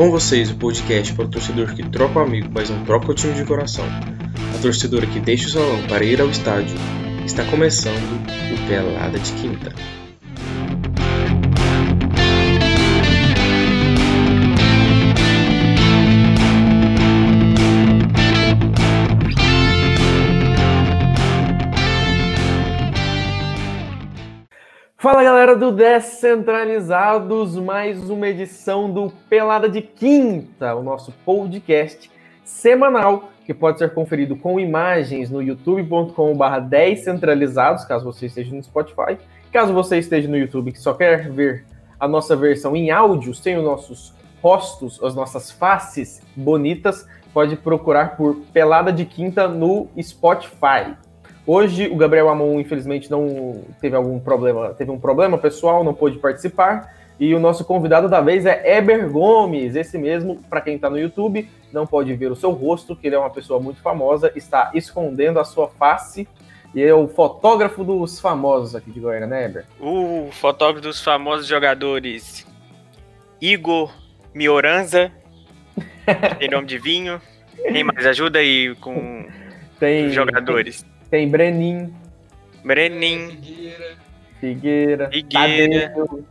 Com vocês, o podcast para o torcedor que troca o amigo, mas não troca o time de coração. A torcedora que deixa o salão para ir ao estádio. Está começando o Pelada de Quinta. Fala galera do Descentralizados, mais uma edição do Pelada de Quinta, o nosso podcast semanal que pode ser conferido com imagens no youtube.com/barra descentralizados, caso você esteja no Spotify. Caso você esteja no YouTube que só quer ver a nossa versão em áudio, sem os nossos rostos, as nossas faces bonitas, pode procurar por Pelada de Quinta no Spotify. Hoje o Gabriel Amon, infelizmente, não teve algum problema, teve um problema pessoal, não pôde participar. E o nosso convidado da vez é Eber Gomes, esse mesmo, para quem está no YouTube, não pode ver o seu rosto, que ele é uma pessoa muito famosa, está escondendo a sua face. E é o fotógrafo dos famosos aqui de Goiânia, né, Eber? O fotógrafo dos famosos jogadores Igor Mioranza, tem nome de vinho. Quem mais ajuda aí com Tem, os jogadores? Tem Brenin, Brenin. Figueira, Figueira. Tadeu,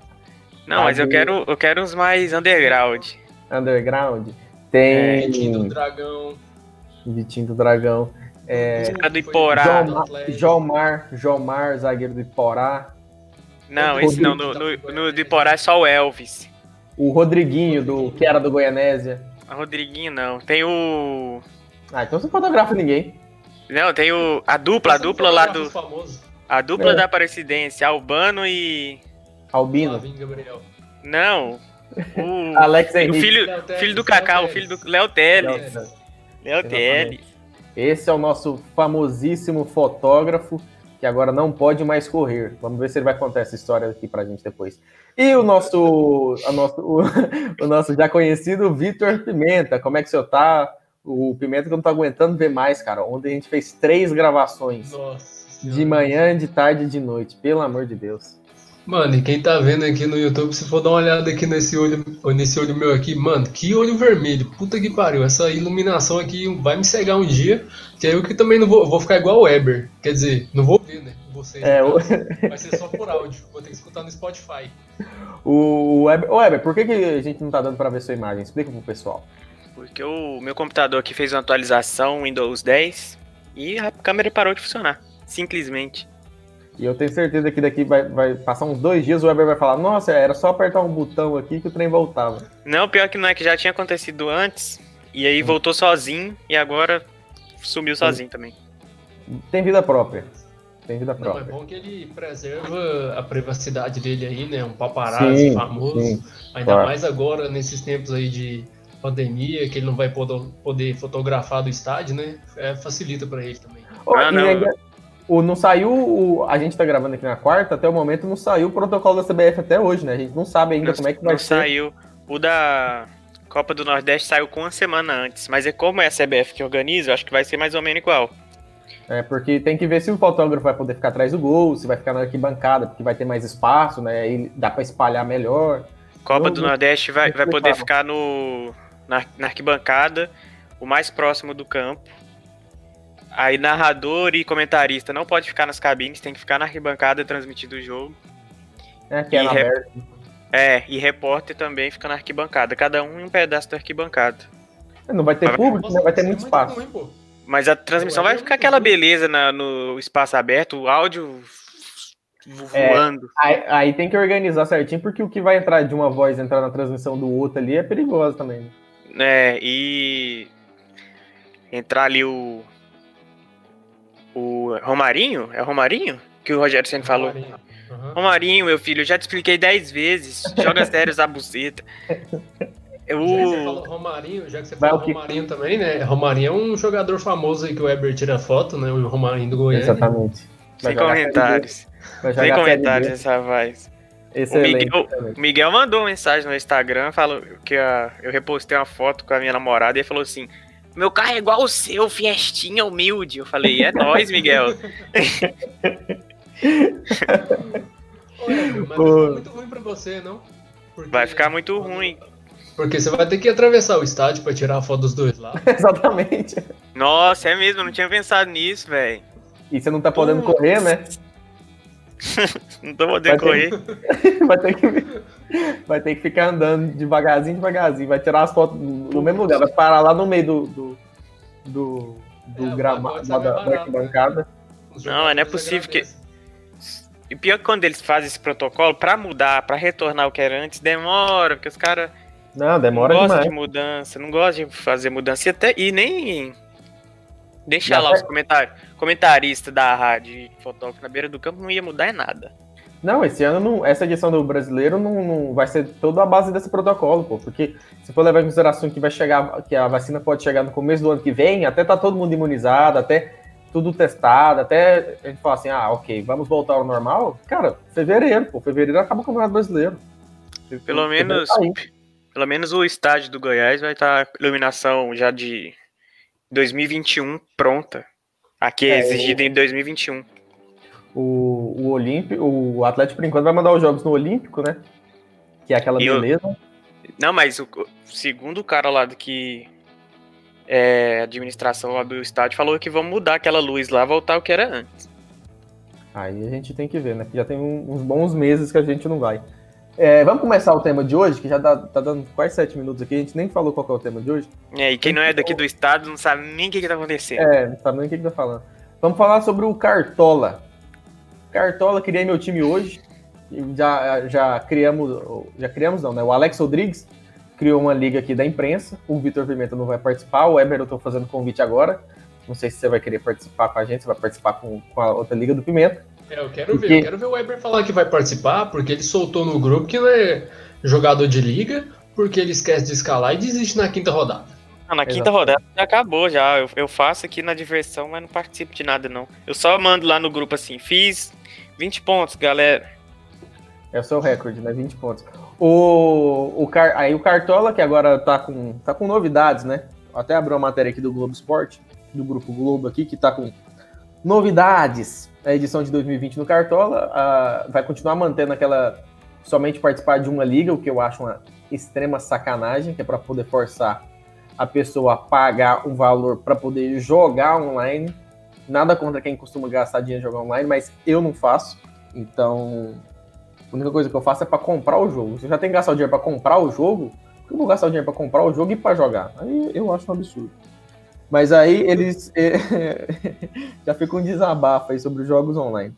Não, mas eu Tadeu. quero, eu quero uns mais underground. Underground. Tem Vitinho do Dragão. Vitinho do Dragão. É, do Iporá. Jomar, Jomar, Jomar, zagueiro do Iporá. Não, esse não. No, no, no do Iporá é só o Elvis. O Rodriguinho, do, que era do Goianésia. A Rodriguinho não. Tem o. Ah, então você não fotografa ninguém. Não, tem o. A dupla, a dupla lá do. Famoso. A dupla É. da Aparecidense, Albano e. Albino. Gabriel. Não. O, Alex o Henrique. filho, Teles, filho do Kaká, o filho do Léo Teles. Léo Teles. Léo Teles. Esse é o nosso famosíssimo fotógrafo, que agora não pode mais correr. Vamos ver se ele vai contar essa história aqui pra gente depois. E o nosso, a nosso, o, o nosso já conhecido Vitor Pimenta. Como é que o senhor tá? O Pimenta que eu não tô aguentando ver mais, cara. Ontem a gente fez três gravações. Nossa De manhã, de tarde e de noite. Pelo amor de Deus. Mano, e quem tá vendo aqui no YouTube, se for dar uma olhada aqui nesse olho, nesse olho meu aqui, mano, que olho vermelho. Puta que pariu. Essa iluminação aqui vai me cegar um dia. Que aí eu que também não vou, vou ficar igual o Weber. Quer dizer, não vou ver, né? Vocês. É, o-. Vai ser só por áudio. Vou ter que escutar no Spotify. O Weber, ô, Weber, por que, que a gente não tá dando pra ver sua imagem? Explica pro pessoal. Porque o meu computador aqui fez uma atualização Windows 10 e a câmera parou de funcionar. Simplesmente. E eu tenho certeza que daqui vai, vai passar uns dois dias o Weber vai falar: Nossa, era só apertar um botão aqui que o trem voltava. Não, pior que não é que já tinha acontecido antes. E aí voltou sozinho e agora sumiu sozinho também. Tem vida própria. Tem vida Não, é própria. bom que ele preserva a privacidade dele aí, né? Um paparazzi Sim, famoso. sim, Ainda claro. mais agora, nesses tempos aí de pandemia, que ele não vai poder, fotografar do estádio, né? É, facilita pra ele também. Ô, Ah, não. ainda- o, não saiu. o- a gente tá gravando aqui na quarta, até o momento não saiu o protocolo da CBF até hoje, né? A gente não sabe ainda Não, como é que vai não ser. saiu. O da Copa do Nordeste saiu com uma semana antes. Mas é como é a CBF que organiza, eu acho que vai ser mais ou menos igual. É, porque tem que ver se o fotógrafo vai poder ficar atrás do gol, se vai ficar na arquibancada, porque vai ter mais espaço, né? Aí dá pra espalhar melhor. Copa Eu do Nordeste vai, vai poder ficar no, na, na arquibancada, o mais próximo do campo. Aí narrador e comentarista não pode ficar nas cabines, tem que ficar na arquibancada transmitindo o jogo. Né? Que é E na re- aberta. É, e repórter também fica na arquibancada, cada um em um pedaço da arquibancada. Não vai ter Mas- público, né? vai ter Nossa, muito isso é espaço. ruim. Mas a transmissão vai ficar aquela beleza na- no espaço aberto, o áudio vo- É. voando. Aí, aí tem que organizar certinho, porque o que vai entrar de uma voz entrar na transmissão do outro ali é perigoso também. Né? É, e entrar ali o o Romarinho, é o Romarinho que o Rogério sempre falou. Romarinho. Aham. Romarinho, meu filho, eu já te expliquei 10 vezes. Joga sérios a buceta. Já que você Eu, falou Romarinho, já que você Vai falou o? Romarinho também, né? Romarinho é um jogador famoso aí que o Weber tira foto, né? O Romarinho do Goiânia. Exatamente. Vai sem comentários. Sem comentários essa voz. O Excelente. Miguel, o Miguel mandou uma mensagem no Instagram, falou que ah, eu repostei uma foto com a minha namorada e ele falou assim: Meu carro é igual o seu, fiestinha humilde. Eu falei, é nóis, Miguel. Weber, mas vai Ô. ficar muito ruim pra você, não? Porque Vai ficar muito quando- ruim. Porque você vai ter que atravessar o estádio pra tirar a foto dos dois lá. Exatamente. Nossa, é mesmo, eu não tinha pensado nisso, velho. E você não tá podendo correr, né? Não tô podendo Vai ter- correr. Vai ter que, vai ter que ficar andando devagarzinho, devagarzinho. Vai tirar as fotos no mesmo lugar. Vai parar lá no meio do. do, do, do É, gramado da, da. Os Não, não é possível que-. E pior que quando eles fazem esse protocolo, pra mudar, pra retornar o que era antes, demora, porque os caras Não, não demora gostam demais. de mudança, não gostam de fazer mudança. E, até, e nem. Deixa Já lá os comentar, comentaristas da rádio fotógrafo na beira do campo, não ia mudar em nada. Não, esse ano, não, essa edição do brasileiro não, não vai ser toda a base desse protocolo, pô. Porque se for levar em consideração que vai chegar, que a vacina pode chegar no começo do ano que vem, até tá todo mundo imunizado, até tudo testado, até a gente fala assim, ah, ok, vamos voltar ao normal. Cara, fevereiro, pô. Fevereiro acaba o Campeonato Brasileiro. Pelo Fevereiro menos, tá pelo menos o estádio do Goiás vai estar com iluminação já de 2021 pronta. Aqui é, É, exigido em 2021. O, o Olímpico, o Atlético, por enquanto, vai mandar os jogos no Olímpico, né? Que é aquela E beleza. Não, mas o, segundo o cara lá do que é administração lá do estádio falou que vão mudar aquela luz lá, voltar o que era antes. Aí a gente tem que ver, né? Já tem uns bons meses que a gente não vai. É, vamos começar o tema de hoje, que já dá- tá dando quase sete minutos aqui, a gente nem falou qual que é o tema de hoje. É, e quem não é daqui do estado não sabe nem o que, que tá acontecendo. É, não sabe nem o que, que tá falando. Vamos falar sobre o Cartola. Cartola, criei meu time hoje. Já, já criamos, já criamos não, né? O Alex Rodrigues criou uma liga aqui da imprensa. O Vitor Pimenta não vai participar. O Eber eu tô fazendo convite agora. Não sei se você vai querer participar com a gente, você vai participar com, com a outra liga do Pimenta. É, eu quero Porque- ver, eu quero ver o Weber falar que vai participar, porque ele soltou no grupo que não é jogador de liga, porque ele esquece de escalar e desiste na quinta rodada. Não, na quinta Exato. rodada já acabou já. Eu, eu faço aqui na diversão, mas não participo de nada, não. Eu só mando lá no grupo assim, fiz 20 pontos, galera. É o seu recorde, né? 20 pontos. O, o Car, aí o Cartola, que agora tá com, tá com novidades, né? Até abriu uma matéria aqui do Globo Esporte, do Grupo Globo aqui, que tá com novidades. A edição de 2020 no Cartola vai continuar mantendo aquela somente participar de uma liga, o que eu acho uma extrema sacanagem, que é para poder forçar a pessoa a pagar um valor para poder jogar online. Nada contra quem costuma gastar dinheiro jogar online, mas eu não faço. Então, a única coisa que eu faço é para comprar o jogo. Eu já tenho que gastar o dinheiro para comprar o jogo, eu vou gastar o dinheiro para comprar o jogo e para jogar? Aí eu acho um absurdo. Mas aí eles já fica um desabafo aí sobre os jogos online.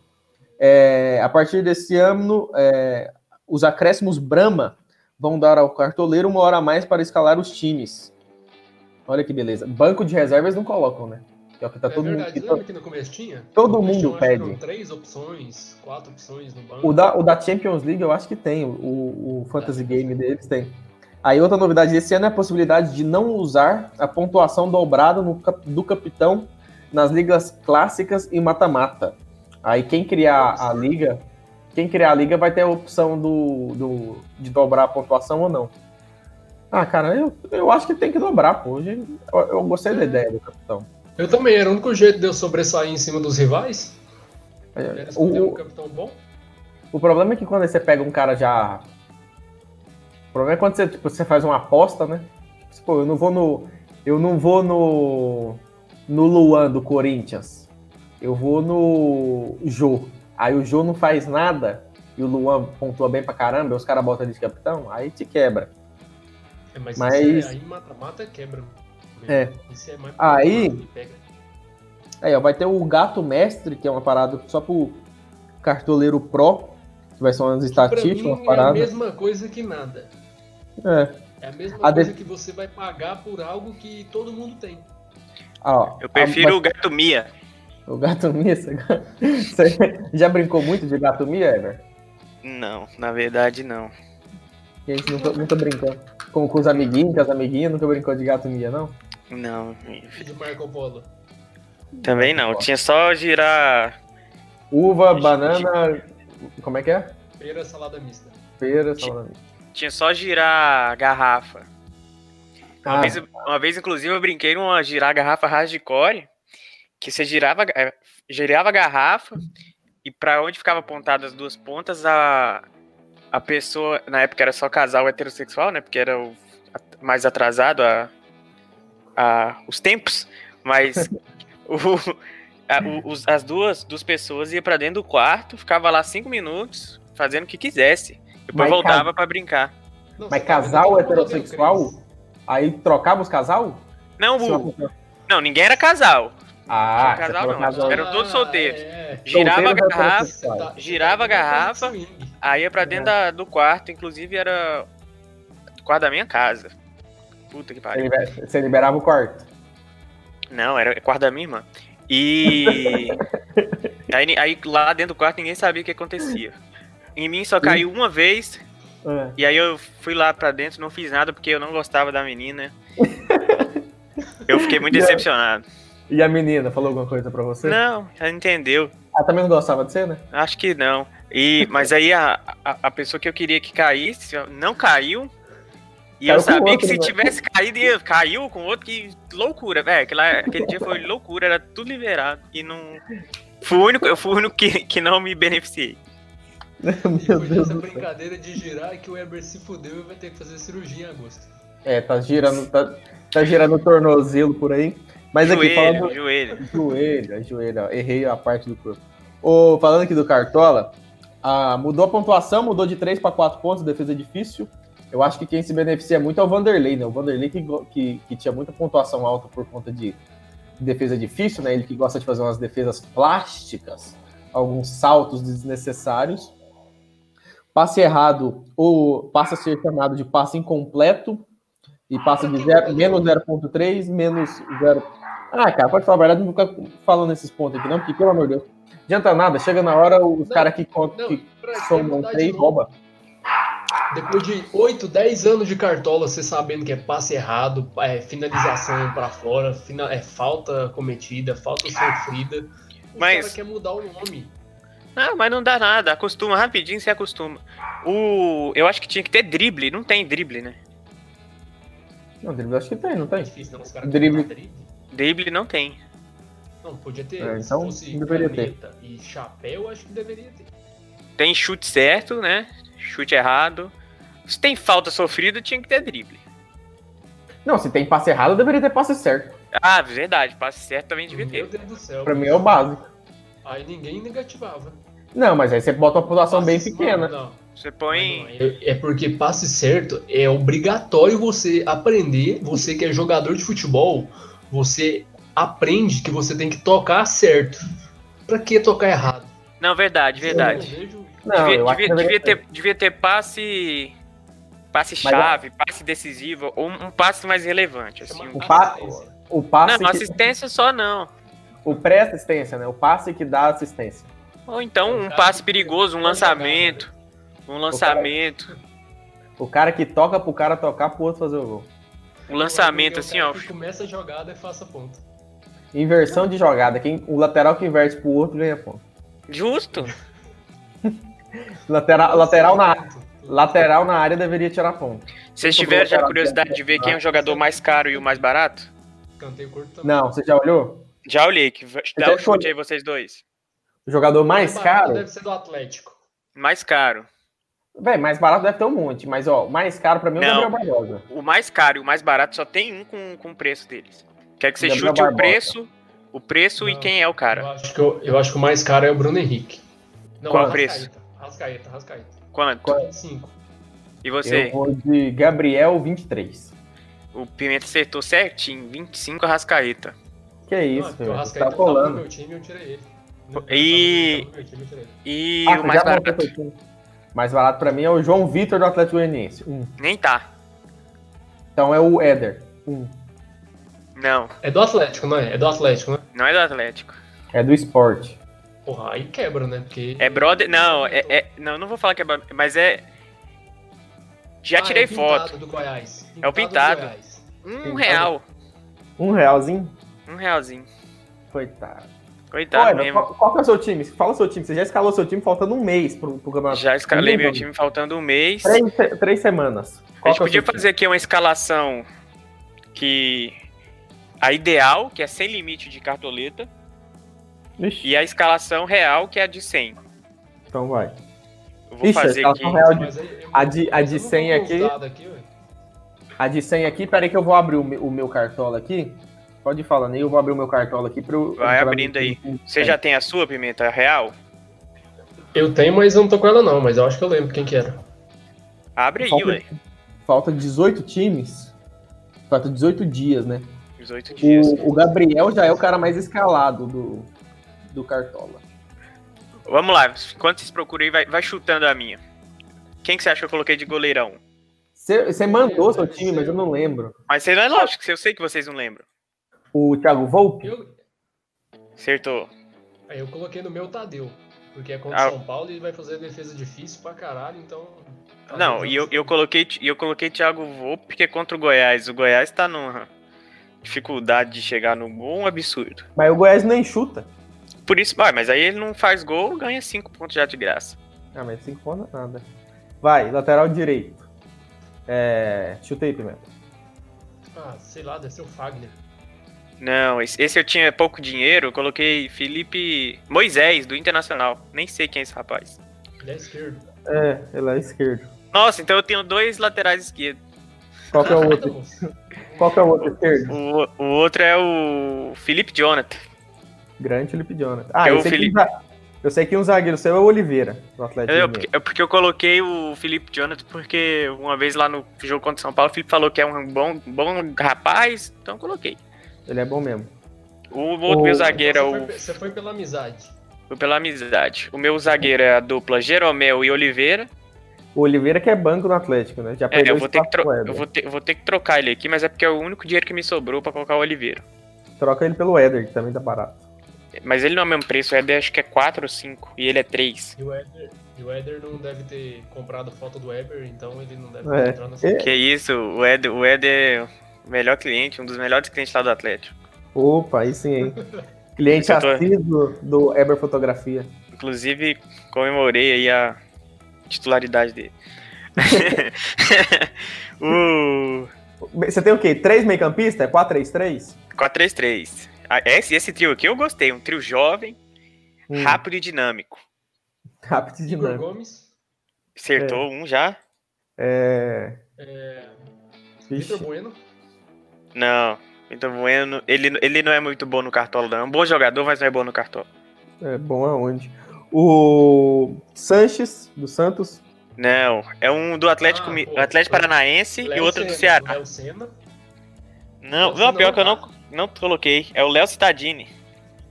É, a partir desse ano, é, os acréscimos Brahma vão dar ao cartoleiro uma hora a mais para escalar os times. Olha que beleza. Banco de reservas não colocam, né? Que é o que tá é todo mundo. verdade, que lembra que no começo tinha? todo No mundo pede. três opções, quatro opções no banco. O da, o da Champions League eu acho que tem, o, o Fantasy Game deles tem. Aí outra novidade desse ano é a possibilidade de não usar a pontuação dobrada no do capitão nas ligas clássicas e mata-mata. Aí quem criar a liga, quem criar a liga vai ter a opção do, do- de dobrar a pontuação ou não. Ah, cara, eu, eu acho que tem que dobrar, pô. Eu, eu gostei da ideia do capitão. Eu também, era o único jeito de eu sobressair em cima dos rivais. É, o- um capitão bom. O problema é que quando você pega um cara já. O problema é quando você, tipo, você faz uma aposta, né? Tipo, Pô, eu não vou no. Eu não vou no. No Luan do Corinthians. Eu vou no Jô. Aí o Jô não faz nada e o Luan pontua bem pra caramba, os caras botam ele de capitão, aí te quebra. É, mas, Mas- é, aí mata-mata quebra. É. Isso é mais Aí-. Aí, ó, vai ter o Gato Mestre, que é uma parada só pro cartoleiro pro, que vai ser umas estatísticas, mim umas é a mesma coisa que nada. É. É a mesma A coisa de- que você vai pagar por algo que todo mundo tem. Ah, ó, Eu prefiro a- o Gato Mia. O gato Mia, você... você já brincou muito de gato Mia, Ever? Não, na verdade não. A gente nunca, nunca brincou. Com, com os amiguinhos, com as amiguinhas, nunca brincou de gato Mia, não? Não, De Marco Polo. também não. Tinha só girar. Uva, banana. Como é que é? Feira salada mista. Pera, salada mista. Tinha só girar garrafa. Uma, Ah, vez, uma vez, inclusive, eu brinquei numa girar garrafa hardcore, que você girava, é, girava a garrafa e pra onde ficava apontada as duas pontas, a, a pessoa, na época era só casal heterossexual, né? Porque era o, a mais atrasado a, a, os tempos, mas o, a, o- os- as duas, duas pessoas iam pra dentro do quarto, ficava lá cinco minutos, fazendo o que quisesse. Depois Mas voltava pra brincar. Não, Mas você tá casal heterossexual? Aí trocava os casal? Não, o- não, ninguém era casal. Ah, Não, casal você falou não. casal. Era- Eram todos solteiros. é. Girava a garrafa. Você tá- girava a você tá garrafa. aí ia pra dentro da- do quarto, inclusive era o quarto da minha casa. Puta que Você pariu. libera- Você liberava o quarto. Não, era o quarto da minha irmã. E. aí, aí lá dentro do quarto ninguém sabia o que acontecia. Em mim só caiu uma vez, Ah, e aí eu fui lá pra dentro, não fiz nada porque eu não gostava da menina. Eu fiquei muito decepcionado. E a menina falou alguma coisa pra você? Não, ela entendeu. Ela também não gostava de você, né? Acho que não. E, mas aí a, a, a pessoa que eu queria que caísse não caiu. E Caiu eu sabia outro, que se né? tivesse caído, ia- caiu com outro, que loucura, velho. Aquele dia foi loucura, era tudo liberado. E não. Fui o único, eu fui o único que, que não me beneficiei. Meu foi Deus nessa do céu. brincadeira de girar que o Weber se fudeu e vai ter que fazer cirurgia em agosto. É, tá girando, tá, tá girando o tornozelo por aí. Mas aqui, joelho, falando. joelho. Joelho, é joelho, ó, errei a parte do corpo. Ô, falando aqui do Cartola, ah, mudou a pontuação, mudou de 3 para 4 pontos, defesa difícil. Eu acho que quem se beneficia muito é o Vanderlei, né? O Vanderlei que, que, que tinha muita pontuação alta por conta de defesa difícil, né? Ele que gosta de fazer umas defesas plásticas, alguns saltos desnecessários. Passe errado, ou passa a ser chamado de passe incompleto, e passa de zero, menos 0.3, menos 0. Ah, cara, pode falar a verdade, não fica falando esses pontos aqui, não, porque, pelo amor de Deus, adianta nada, chega na hora, os caras que, contam- Não, que somam mudar de 3 novo? rouba. Depois de 8, 10 anos de cartola, você sabendo que é passe errado, é finalização pra fora, é falta cometida, falta sofrida. O Mas- cara quer mudar o nome. Ah, mas não dá nada, acostuma rapidinho, se acostuma. O, eu acho que tinha que ter drible, não tem drible, né? Não, drible acho que tem, não é tem? difícil, não. Os caras Drible. drible. Drible não tem. Não, podia ter. É, se então, fosse deveria ter. e chapéu, acho que deveria ter. Tem chute certo, né? Chute errado. Se tem falta sofrida, tinha que ter drible. Não, se tem passe errado, deveria ter passe certo. Ah, verdade, passe certo também devia Meu ter. Deus do céu. Pra mim é o básico. Aí ninguém negativava. Não, mas aí você bota uma pontuação bem Passe- pequena. Não, não. Você põe. não, É é porque passe certo é obrigatório você aprender. Você que é jogador de futebol, você aprende que você tem que tocar certo. Pra que tocar errado? Não, verdade, verdade. Eu não vejo- Não, devia, eu ter, devia ter passe. Passe Mas, chave, passe decisivo, ou um passe mais relevante. Assim, Chama um- O pa-. O passe, Não, que- assistência só não. O pré-assistência, né? O passe que dá assistência. Ou então um passe perigoso, um lançamento. Um lançamento. O cara que toca pro cara tocar pro outro fazer o gol. Um lançamento assim, ó. que Começa a jogada e faça ponto. Inversão de jogada. Quem, o lateral que inverte pro outro ganha ponto. Justo. Lateral, lateral, na, lateral na área deveria tirar ponto. Vocês tiveram já curiosidade de ver quem é o jogador mais caro e o mais barato? Canteio curto também. Não, você já olhou? Já olhei. Que... Dá um chute aí, vocês dois. O jogador mais caro. Deve ser do Atlético. Mais caro. Véi, mais barato deve ter um monte, mas ó, o mais caro pra mim é o. Gabriel Barbosa. O mais caro e o mais barato só tem um com, com o preço deles. Quer que você Gabriel chute o Barbosa. preço, o preço e Não. quem é o Eu cara. acho, que eu, eu acho que o mais caro é o Bruno Henrique. Não, Qual o Arrascaeta. Rascaeta, Rascaeta. Quanto? Qual- 25. E você? Eu vou de Gabriel 23. O Pimenta acertou certinho. 25 Rascaeta. Que Não, isso, é porque o velho. Rascaeta Tá colando. meu time eu tirei ele. E-. E Ah, o mais barato? Mais barato pra mim é o João Vitor do Atlético Goianiense. Um. Nem tá. Então é o Éder. Um. Não, É do Atlético, não é? É do Atlético, né? não é do Atlético. É do esporte. Porra, aí quebra, né? Porque. É brother. Não, é, é- Não, não vou falar que é. brother, Mas é. Já Ah, tirei é Pintado foto. do Goiás. É o do Pintado. Goiás. Um Pintado. real. Um realzinho? Um realzinho. Coitado. Coitado Olha, mesmo. qual, qual que é o seu time? Fala o seu time. Você já escalou seu time faltando um mês pro, pro campeonato. Já escalei meu time faltando um mês. Três, três semanas. A Qual gente que é podia seu time? fazer aqui uma escalação que. A ideal, que é sem limite de cartoleta, Ixi, e a escalação real, que é a de 100. então vai. Eu vou Ixi, a fazer aqui. de- a de- a de eu não tô 100 com os aqui- aqui. A de 100 aqui, peraí que eu vou abrir o meu, o meu cartola aqui. Pode ir falando aí, eu vou abrir o meu cartola aqui para Vai abrindo aí. Você já tem a sua pimenta real? Eu tenho, mas eu não tô com ela não, mas eu acho que eu lembro quem que era. Abre aí, Falta, ué. falta 18 times. Falta 18 dias, né? 18 dias. O, o Gabriel já é o cara mais escalado do, do cartola. Vamos lá, enquanto vocês procuram aí, vai, vai chutando a minha. Quem que você acha que eu coloquei de goleirão? Você você mandou seu time, mas eu não lembro. Mas você não é lógico, eu sei que vocês não lembram. O Thiago Volpe? Eu, Acertou. aí eu coloquei no meu Tadeu. Porque é contra Ah. São Paulo e ele vai fazer defesa difícil pra caralho, então. Não, e eu, eu coloquei e eu coloquei Thiago Volpe porque é contra o Goiás. O Goiás tá numa dificuldade de chegar no gol, um absurdo. Mas o Goiás nem chuta. Por isso, vai, mas aí ele não faz gol, ganha 5 pontos já de graça. Ah, mas 5 pontos é nada. Vai, lateral direito. É. Chuta aí, Pimenta. Ah, sei lá, deve ser o Fagner. Não, esse, eu tinha pouco dinheiro, eu coloquei Felipe Moisés, do Internacional. Nem sei quem é esse rapaz. Ele é esquerdo. É, ele é esquerdo. Nossa, então eu tenho dois laterais esquerdos. Qual que é o outro? Qual que é o outro esquerdo? O, o outro é o Felipe Jonathan. Grande Felipe Jonathan. Ah, Eu, eu, sei Felipe. Que um, eu sei que um zagueiro seu é o Oliveira, do Atlético É Mineiro. porque, é porque eu coloquei o Felipe Jonathan porque uma vez lá no jogo contra o São Paulo, o Felipe falou que é um bom, bom rapaz, então eu coloquei. Ele é bom mesmo. O outro O- meu zagueiro é Você o. você foi pela amizade. Foi pela amizade. O meu zagueiro é a dupla Jeromel e Oliveira. O Oliveira que é banco no Atlético, né? Já É, eu vou, ter que Éder. eu, vou ter, vou ter que trocar ele aqui, mas é porque é o único dinheiro que me sobrou pra colocar o Oliveira. Troca ele pelo Éder, que também tá barato. Mas ele não é o mesmo preço, o Éder acho que é 4 ou 5 e ele é 3. E o Éder, e o Éder não deve ter comprado foto do Weber, então ele não deve É. entrar nessa. É. Que isso, o Éder, o Éder é melhor cliente, um dos melhores clientes lá do Atlético. Opa, aí sim, hein? Cliente assíduo do Eber Fotografia. Inclusive, comemorei aí a titularidade dele. o Você tem o quê? Três meio-campistas? É 4-3-3? 4-3-3. Ah, Esse, esse trio aqui eu gostei, um trio jovem, Hum, rápido e dinâmico. Rápido e Igor dinâmico. Gomes, Acertou um já? É... é. Vitor Bueno. Não. Vitor Bueno, ele, ele não é muito bom no cartola, não. É um bom jogador, mas não é bom no cartola. É bom aonde? O Sanches, do Santos. Não, é um do Atlético, Ah, Mi- pô, Atlético Paranaense e Léo outro do Senna, Ceará. Léo Senna. Não, Léo não, pior que eu não não, não coloquei. É o Léo Cittadini.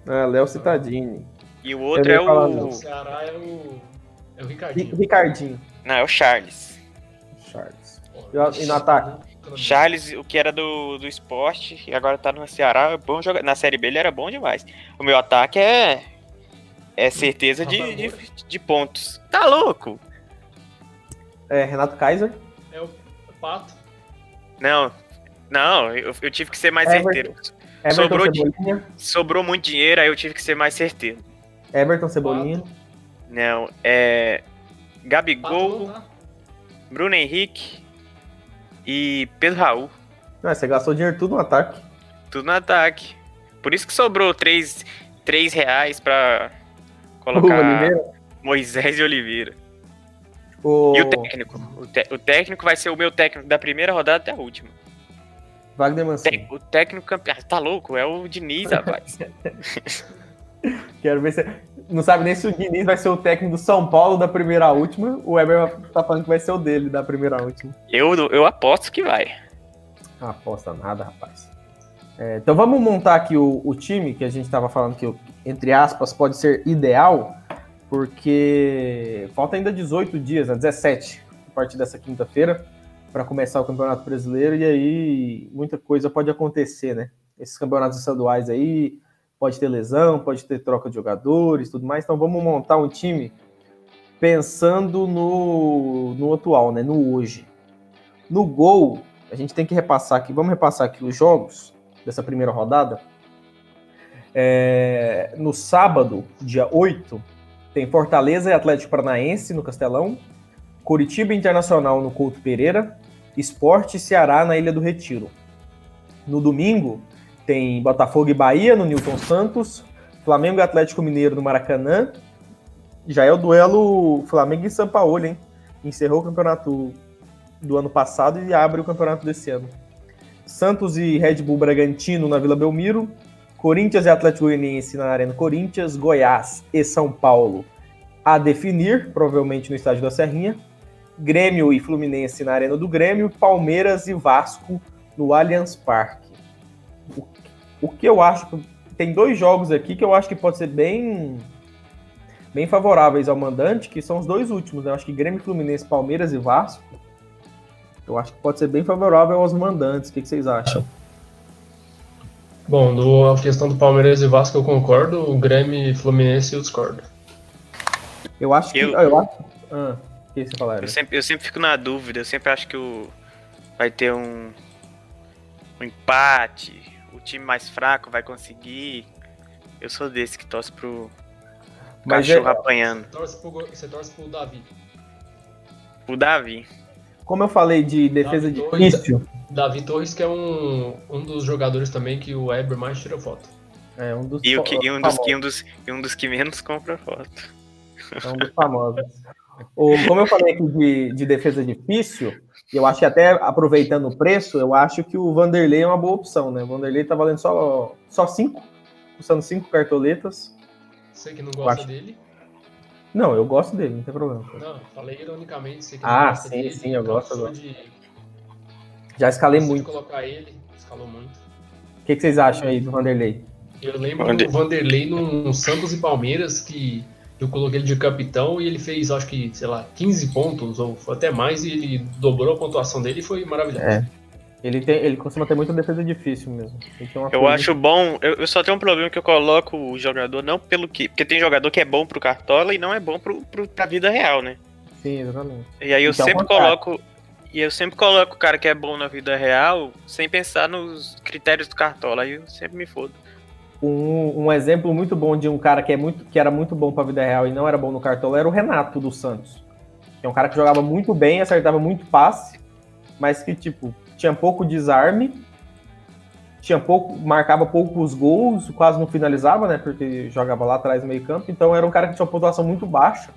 Ah, Léo Citadini. E o outro é o. não. O Ceará é o. É o Ri- Ricardinho. Ricardinho. Não, é o Charles. Charles. Pô, E no ataque? Charles, o que era do, do esporte, e agora tá no Ceará, é bom jogar. Na série B ele era bom demais. O meu ataque é. É certeza de, de, de pontos. Tá louco? É, Renato Kaiser. É o Pato. Não. Não, eu, eu tive que ser mais Everton. certeiro. Everton Sobrou Cebolinha. Sobrou muito dinheiro, aí eu tive que ser mais certeiro. Everton Cebolinha. Pato. Não, é. Pato Gabigol, não tá. Bruno Henrique e Pedro Raul. Ah, você gastou dinheiro tudo no ataque. Tudo no ataque. Por isso que sobrou 3, três reais pra colocar. Moisés e Oliveira. O E o técnico? O, te- o técnico vai ser o meu técnico da primeira rodada até a última. Wagner Mancini. o técnico campeão. Tá louco? É o Diniz, rapaz. Quero ver se. Não sabe nem se o Diniz vai ser o técnico do São Paulo da primeira à última. O Weber tá falando que vai ser o dele da primeira à última. eu, eu aposto que vai. Não aposta nada, rapaz. É, então vamos montar aqui o, o time que a gente estava falando que, entre aspas, pode ser ideal, porque falta ainda 18 dias, né, 17, a partir dessa quinta-feira, para começar o Campeonato Brasileiro, e aí muita coisa pode acontecer, né? Esses campeonatos estaduais aí, pode ter lesão, pode ter troca de jogadores, tudo mais, então vamos montar um time pensando no, no atual, né, no hoje. No gol, a gente tem que repassar aqui, vamos repassar aqui os jogos dessa primeira rodada. É, no sábado, dia 8, tem Fortaleza e Atlético Paranaense no Castelão, Curitiba Internacional no Couto Pereira, Esporte Ceará na Ilha do Retiro. No domingo, tem Botafogo e Bahia no Newton Santos, Flamengo e Atlético Mineiro no Maracanã. Já é o duelo Flamengo e São Paulo, hein? Encerrou o campeonato do ano passado e abre o campeonato desse ano. Santos e Red Bull Bragantino na Vila Belmiro, Corinthians e Atlético Goianiense na Arena Corinthians, Goiás e São Paulo a definir, provavelmente no estádio da Serrinha, Grêmio e Fluminense na Arena do Grêmio, Palmeiras e Vasco no Allianz Parque. O, o que eu acho tem dois jogos aqui que eu acho que pode ser bem bem favoráveis ao mandante, que são os dois últimos, né? Eu acho que Grêmio, Fluminense, Palmeiras e Vasco. Eu acho que pode ser bem favorável aos mandantes. O que, que vocês acham? Bom, do, a questão do Palmeiras e Vasco eu concordo, o Grêmio e Fluminense eu discordo. Eu acho que. Eu- Eu, acho. Ah, o que você falaram? Eu sempre, eu sempre fico na dúvida, eu sempre acho que o, vai ter um, um empate, o time mais fraco vai conseguir. Eu sou desse que torce pro Mas cachorro é- apanhando. Torce pro, você torce pro Davi. O Davi. Como eu falei de defesa Davi difícil, Davi Torres, que é um, um dos jogadores também que o Weber mais tira foto. é um dos, E, o que, e um dos, e um dos, e um dos que menos compra foto. É um dos famosos. O, como eu falei aqui de, de defesa difícil, e eu acho que até aproveitando o preço, eu acho que o Vanderlei é uma boa opção, né? O Vanderlei tá valendo só, só cinco, custando cinco cartoletas. Você que não gosta dele. Não, eu gosto dele, não tem problema. Não, falei ironicamente, você que Ah, não gosta sim, dele. sim, eu gosto, eu cansou gosto. De, Já escalei muito. colocar ele, escalou muito. O que, que vocês acham aí do Vanderlei? Eu lembro Vander- do Vanderlei num Santos e Palmeiras que eu coloquei ele de capitão e ele fez, acho que, sei lá, 15 pontos ou até mais e ele dobrou a pontuação dele e foi maravilhoso. É. Ele, tem, ele costuma ter muita defesa difícil mesmo. Eu coisa- acho bom. Eu, eu só tenho um problema que eu coloco o jogador não pelo que. Porque tem jogador que é bom pro Cartola e não é bom pro, pro, pra vida real, né? Sim, exatamente. E aí eu Então, sempre coloco. E eu sempre coloco o cara que é bom na vida real sem pensar nos critérios do Cartola. Aí eu sempre me fodo. Um, um exemplo muito bom de um cara que, é muito, que era muito bom pra vida real e não era bom no cartola era o Renato do Santos. Que é um cara que jogava muito bem, acertava muito passe, mas que, tipo, tinha pouco desarme, tinha pouco, marcava poucos gols, quase não finalizava, né? Porque jogava lá atrás no meio campo. Então era um cara que tinha uma pontuação muito baixa,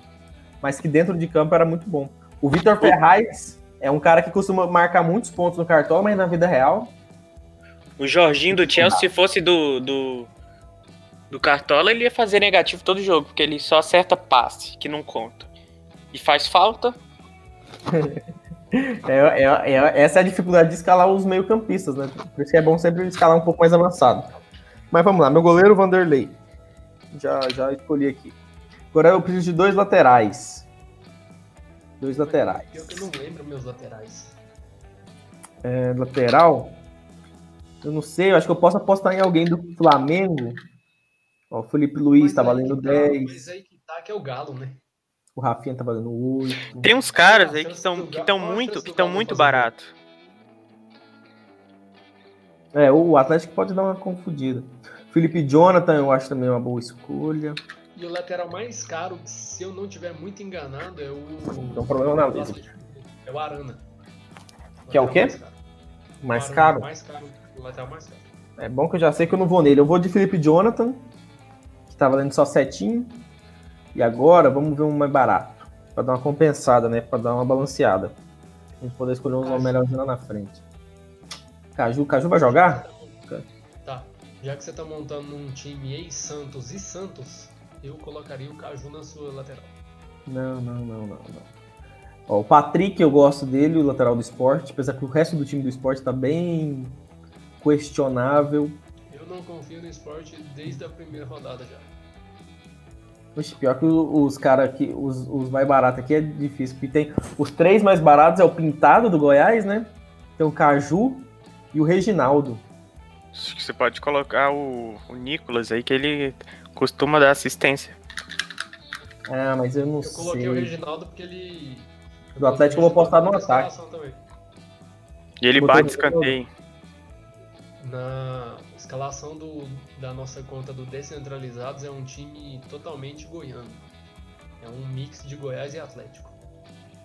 mas que dentro de campo era muito bom. O Vitor Ferraz é um cara que costuma marcar muitos pontos no cartola, mas na vida real O Jorginho do Chelsea, se fosse do, do, do Cartola, ele ia fazer negativo todo jogo, porque ele só acerta passe, que não conta. E faz falta. É, é- é- essa é a dificuldade de escalar os meio-campistas, né? Por isso que é bom sempre escalar um pouco mais avançado. Mas vamos lá, meu goleiro Vanderlei. Já, já escolhi aqui. Agora eu preciso de dois laterais. Dois laterais. Eu não lembro meus laterais. É, lateral. Eu não sei, eu acho que eu posso apostar em alguém do Flamengo. Ó, o Felipe Luiz tá Mas aí valendo tá- 10. Mas aí que tá, que é o Galo, né? O Rafinha tá valendo 8. Tem uns caras aí que estão que estão muito, que estão muito barato. É, o Atlético pode dar uma confundida. Felipe Jonathan, eu acho também uma boa escolha. E o lateral mais caro, se eu não tiver muito enganado, é o. Tem um problema na o lista. É o Arana. Que é o quê? Mais Arana, caro. Mais caro. O lateral mais caro. É bom que eu já sei que eu não vou nele. Eu vou de Felipe Jonathan, que tá valendo só setinho. E agora vamos ver um mais barato. Pra dar uma compensada, né? Pra dar uma balanceada. A gente poder escolher Caju. melhores lá na frente. Caju, Caju vai jogar? Tá. Já que você tá montando um time ex-Santos e Santos, eu colocaria o Caju na sua lateral. Não, não, não, não, não. Ó, o Patrick, eu gosto dele, o lateral do esporte, apesar que o resto do time do esporte tá bem questionável. Eu não confio no esporte desde a primeira rodada já. Oxe, pior que os caras aqui, os, os mais baratos aqui é difícil, porque tem os três mais baratos é o Pintado do Goiás, né? Tem o Caju e o Reginaldo. Acho que você pode colocar o, o Nicolas aí, que ele costuma dar assistência. Ah, mas eu não Eu coloquei o sei. Reginaldo porque ele. Do Atlético eu vou apostar no ataque. E ele bate escanteio. Na escalação do, da nossa conta do Descentralizados é um time totalmente goiano. É um mix de Goiás e Atlético.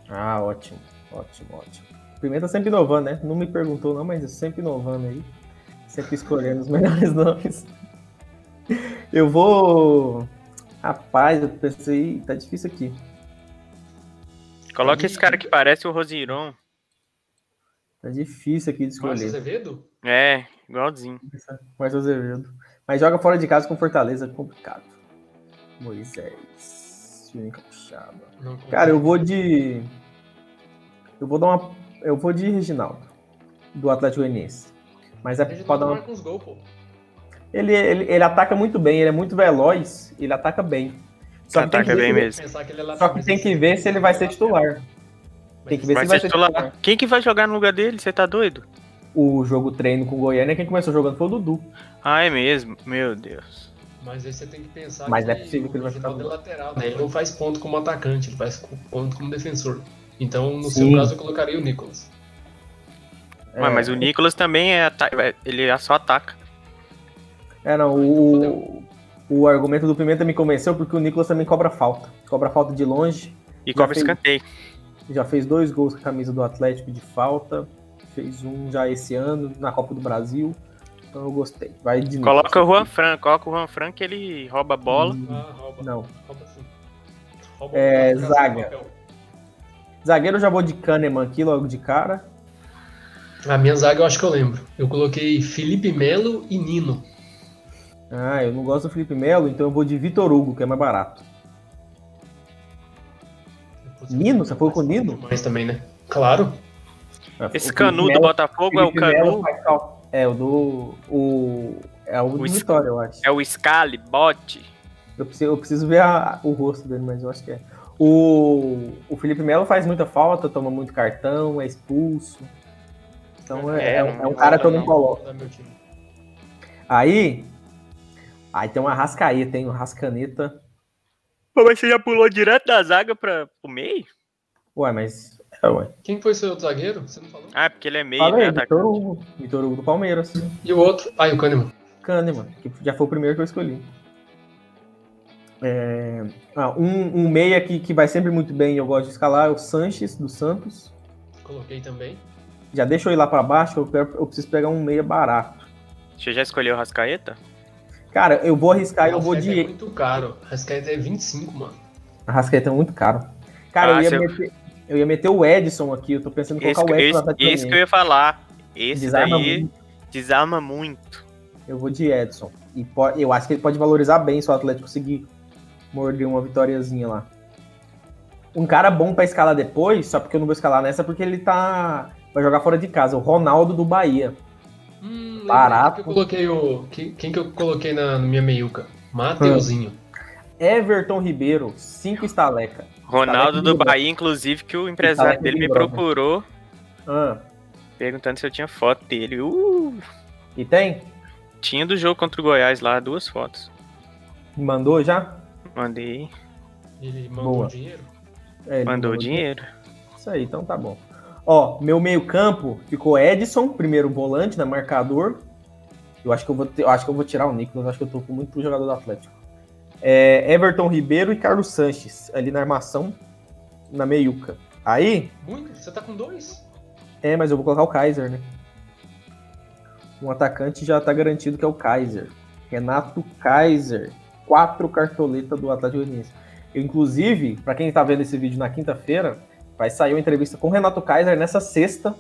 Ah, ótimo, ótimo, ótimo. O Pimenta sempre inovando, né? Não me perguntou não, mas sempre inovando aí. Sempre escolhendo os melhores nomes. Eu vou... Rapaz, eu pensei... Tá difícil aqui. Coloca esse cara que parece o Rosiron. Tá difícil aqui de Márcio escolher. Azevedo? É, igualzinho. Mas Azevedo. Mas joga fora de casa com Fortaleza, complicado. Moisés. Juninho Capixaba. Cara, eu vou de. Eu vou dar uma. Eu vou de Reginaldo. Do Atlético Goianiense. Mas é pra dar uma... marca uns gols, pô. ele, ele, ele ataca muito bem, ele é muito veloz, ele ataca bem. Só que, tem que, Ataca bem ver, mesmo. É só que tem que é ver se ele vai ser titular. Tem que ver Vai se vai ser ser titular. titular. Quem que vai jogar no lugar dele? Você tá doido? O jogo treino com o Goiânia, quem começou jogando foi o Dudu. Ah, é mesmo? Meu Deus. Mas aí você tem que pensar Mas que é possível que ele vai ficar é lateral, né? Ele não faz ponto como atacante, ele faz ponto como defensor. Então, no Sim. seu caso, eu colocaria o Nicolas. Ué, mas o Nicolas também é ata- ele só ataca. É, não, o, o argumento do Pimenta me convenceu porque o Nicolas também cobra falta. Cobra falta de longe. E cobra fez. escanteio. Já fez dois gols com a camisa do Atlético de falta. Fez um já esse ano na Copa do Brasil. Então eu gostei. Vai de Coloca o. Juan Fran, coloca o Juan Fran que ele rouba a bola. Ah, rouba. Não. Rouba sim. Rouba É, zaga. Zagueiro eu já vou de Kahneman aqui logo de cara. A minha zaga eu acho que eu lembro. Eu coloquei Felipe Melo e Nino. Ah, eu não gosto do Felipe Melo, então eu vou de Vitor Hugo, que é mais barato. Nino? Você foi com o mas Nino? Demais também, né? Claro. Ah, Esse o Canu do Botafogo é o Melo Canu, É, o do. O, é o do O Sc- Vitória, eu acho. é o Scali, Bote. Eu preciso, eu preciso ver a- o rosto dele, mas eu acho que é. O, o Felipe Melo faz muita falta, toma muito cartão, é expulso. Então é, É, é um- é um cara que eu não coloco. time. Aí. Aí tem uma rascaeta, tem o Rascaneta. Pô, mas você já pulou direto da zaga pra, pro meio? Ué, mas. É, ué. Quem foi seu outro zagueiro? Você não falou? Ah, é porque ele é meio, Falei, né? Vitor. Hugo. Vitor Hugo do Palmeiras. E o outro? Ah, e o Kahneman. Kahneman, que já foi o primeiro que eu escolhi. É, ah, um, um meia que, que vai sempre muito bem e eu gosto de escalar é o Sanches, do Santos. Coloquei também. Já deixa eu ir lá pra baixo, eu, quero- eu preciso pegar um meia barato. Você já escolheu o Rascaeta? Cara, eu vou arriscar, eu vou Rascaeta É de. muito caro. Rascaeta é 25, mano. A Rascaeta é muito caro. Cara, Ah, eu, ia meter, eu ia meter o Edson aqui, eu tô pensando em Esse, colocar o Edson esse, Atlético esse que eu ia falar. Esse Desarma daí muito. desarma muito. Eu vou de Edson. E eu acho que ele pode valorizar bem se o Atlético conseguir morder uma vitóriazinha lá. Um cara bom pra escalar depois, só porque eu não vou escalar nessa, porque ele tá. Vai jogar fora de casa, o Ronaldo do Bahia. Hum, Barato. Quem que eu coloquei, o... quem, quem que eu coloquei na, na minha meiuca? Mateuzinho. Everton Ribeiro, 5 estaleca. Ronaldo do Estaleca Bahia, inclusive, que o empresário dele me Brother. procurou Ah, perguntando se eu tinha foto dele. Uh, e tem? tinha do jogo contra o Goiás lá, duas fotos. Mandou já? Mandei, Ele mandou Boa. dinheiro. É, ele mandou dinheiro. Isso aí, então tá bom. Ó, meu meio-campo ficou Edson, primeiro volante, na marcador. Eu acho que eu vou, ter- eu acho que eu vou tirar o Nicolas, acho que eu tô com muito jogador do Atlético. É, Everton Ribeiro e Carlos Sanches, ali na armação, na meiuca. Aí, Muito? Você tá com dois? é, mas eu vou colocar o Kaiser, né? Um atacante já tá garantido que é o Kaiser. Renato Kaiser. Quatro cartoletas do Atlético Goianiense. Inclusive, pra quem tá vendo esse vídeo na quinta-feira, vai sair uma entrevista com o Renato Kaiser nessa sexta,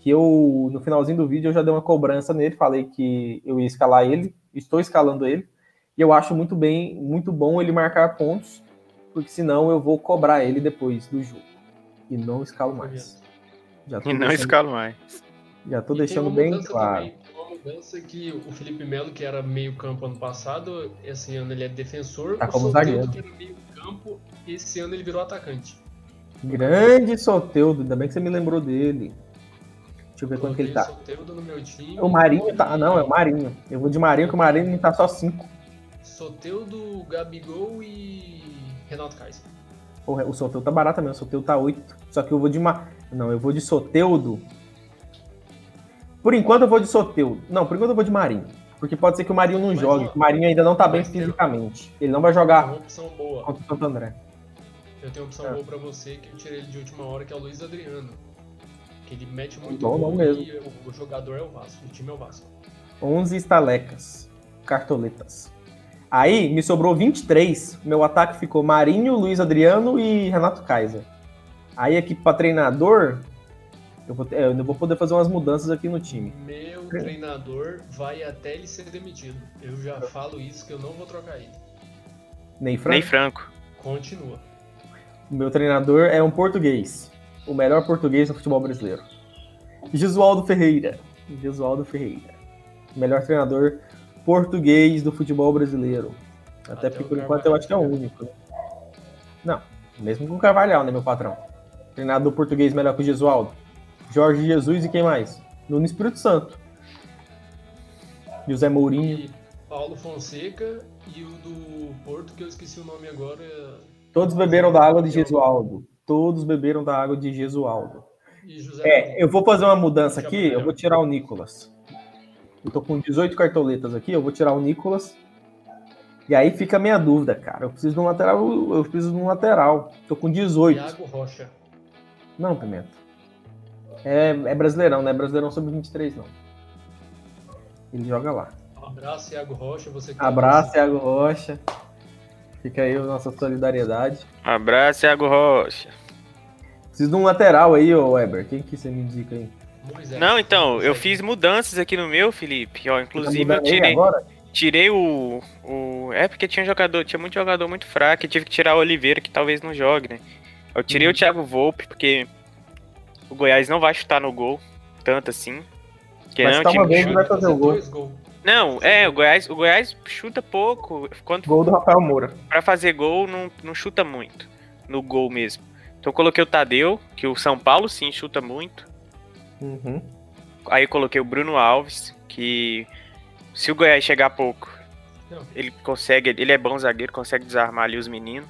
que eu, no finalzinho do vídeo, eu já dei uma cobrança nele, falei que eu ia escalar ele, estou escalando ele, e eu acho muito bem, muito bom ele marcar pontos, porque senão eu vou cobrar ele depois do jogo. E não escalo mais. Já tô E não deixando- escalo mais. já tô E deixando bem claro. também, uma mudança que o Felipe Melo, que era meio campo ano passado, esse ano ele é defensor. Tá o como zagueiro. que era meio campo, esse ano ele virou atacante. Grande Soteudo, ainda bem que você me lembrou dele. Deixa eu ver quanto que ele tá. o Soteldo no meu time. O Marinho tá. Ah, não, é o Marinho. Eu vou de Marinho, que o Marinho tá só 5. Soteudo, Gabigol e Renato Kaiser. O Soteudo tá barato também, o Soteudo tá 8. Só que eu vou de. Ma... Não, eu vou de Soteudo. Por enquanto eu vou de Soteudo. Não, por enquanto eu vou de Marinho. Porque pode ser que o Marinho não Mas, jogue. ó, O Marinho ainda não tá bem fisicamente. Ele não vai jogar uma opção boa. contra o Santo André. Eu tenho uma opção É. boa pra você que eu tirei ele de última hora, que é o Luiz Adriano. Que ele mete muito Bom, gol mesmo. e o, o jogador é o Vasco, o time é o Vasco. 11 estalecas. Cartoletas. Aí me sobrou 23. Meu ataque ficou Marinho, Luiz Adriano e Renato Kaiser. Aí aqui pra treinador, Eu vou, ter- eu vou poder fazer umas mudanças aqui no time. Meu treinador vai até ele ser demitido. Eu já falo isso que eu não vou trocar ele. Ney Franco. Nem Franco. Continua. O meu treinador é um português. O melhor português do futebol brasileiro. Jesualdo Ferreira. Jesualdo Ferreira. Melhor treinador português do futebol brasileiro. Até, Até porque por enquanto eu acho que é o único. né? Não, mesmo com o Carvalhal, né, meu patrão? Treinador português melhor que o Jesualdo. Jorge Jesus e quem mais? Nuno Espírito Santo. José Mourinho. E Paulo Fonseca e o do Porto, que eu esqueci o nome agora. Todos beberam da água de Jesualdo. Todos beberam da água de Jesualdo. E José É, eu vou fazer uma mudança aqui, eu vou tirar o Nicolas. Eu tô com 18 cartoletas aqui, eu vou tirar o Nicolas. E aí fica a minha dúvida, cara. Eu preciso de um lateral, eu preciso de um lateral. Tô com 18. Thiago Rocha. Não, Pimenta. É, é brasileirão, não é brasileirão sobre 23, não. Ele joga lá. Abraço, Thiago Rocha. Você que Abraço, Thiago Rocha. Fica aí a nossa solidariedade. Abraço, Thiago Rocha. Preciso de um lateral aí, ô Weber. Quem que você me indica aí? Moisés. Não, então, eu Moisés. fiz mudanças aqui no meu, Felipe. Ó, inclusive Tá eu tirei, tirei o, o. É porque tinha jogador, tinha muito jogador muito fraco. e tive que tirar o Oliveira, que talvez não jogue, né? Eu tirei Uhum. o Thiago Volpe, porque o Goiás não vai chutar no gol, tanto assim. Que não é chutar time uma que vez chuta. vai fazer o gol. Não, é, o Goiás, o Goiás chuta pouco. Quando Gol do Rafael Moura. Pra fazer gol, não, não chuta muito. No gol mesmo. Então eu coloquei o Tadeu, que o São Paulo sim chuta muito. Uhum. Aí eu coloquei o Bruno Alves, que se o Goiás chegar pouco, Não. ele consegue, ele é bom zagueiro, consegue desarmar ali os meninos.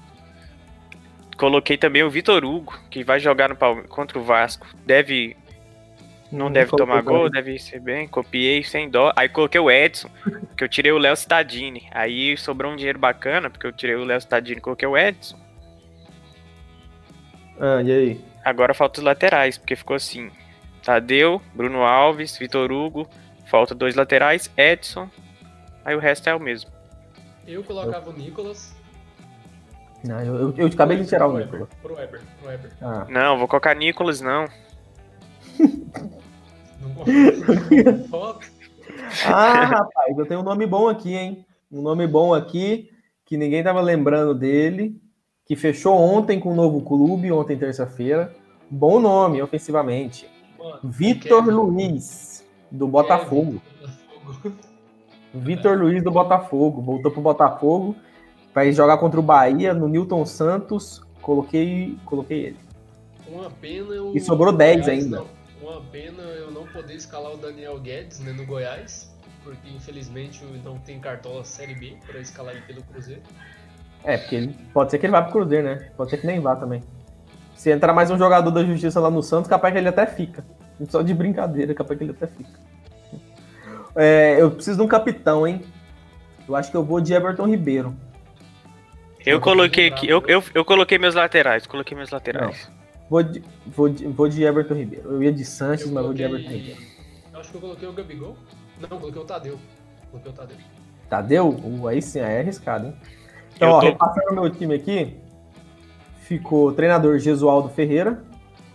Coloquei também o Vitor Hugo, que vai jogar no Palme- contra o Vasco. Deve, não Uhum, deve tomar gol, também. deve ser bem. Copiei sem dó. Aí coloquei o Edson, que eu tirei o Léo Stadini. Aí sobrou um dinheiro bacana, porque eu tirei o Léo Stadini e coloquei o Edson. Ah, e aí? Agora falta os laterais, porque ficou assim: Tadeu, Bruno Alves, Vitor Hugo, falta dois laterais, Edson. Aí o resto é o mesmo. Eu colocava o Nicolas. Não, eu, eu, eu acabei de tirar o Nicolas. Pro Weber, pro Weber. Ah. Não, vou colocar Nicolas, não. Não ah, rapaz, eu tenho um nome bom aqui, hein? Um nome bom aqui, que ninguém tava lembrando dele, que fechou ontem com um novo clube, ontem terça-feira. Bom nome, ofensivamente. Vitor Kevin. Luiz, do Botafogo. Botafogo. Vitor Luiz do Botafogo. Voltou pro Botafogo. Vai jogar contra o Bahia no Newton Santos. Coloquei, coloquei ele. Uma pena o E sobrou 10 Goiás ainda. não- uma pena eu não poder escalar o Daniel Guedes né, no Goiás, porque infelizmente não tem cartola Série B para escalar ele pelo Cruzeiro. É, porque ele, pode ser que ele vá pro Cruzeiro, né? Pode ser que nem vá também. Se entrar mais um jogador da justiça lá no Santos, capaz que ele até fica. Só de brincadeira, capaz que ele até fica. É, eu preciso de um capitão, hein? Eu acho que eu vou de Everton Ribeiro. Eu coloquei aqui, eu, eu, eu coloquei meus laterais, coloquei meus laterais. Vou de, vou de, vou de Everton Ribeiro. Eu ia de Sanches, Eu mas vou de Everton Ribeiro. Eu acho que eu coloquei o Gabigol. Não, coloquei o Tadeu. Coloquei o Tadeu. Tadeu? Uh, aí sim, aí é arriscado, hein? Então, Eu ó, tô- repassando meu time aqui, ficou treinador Gesualdo Ferreira,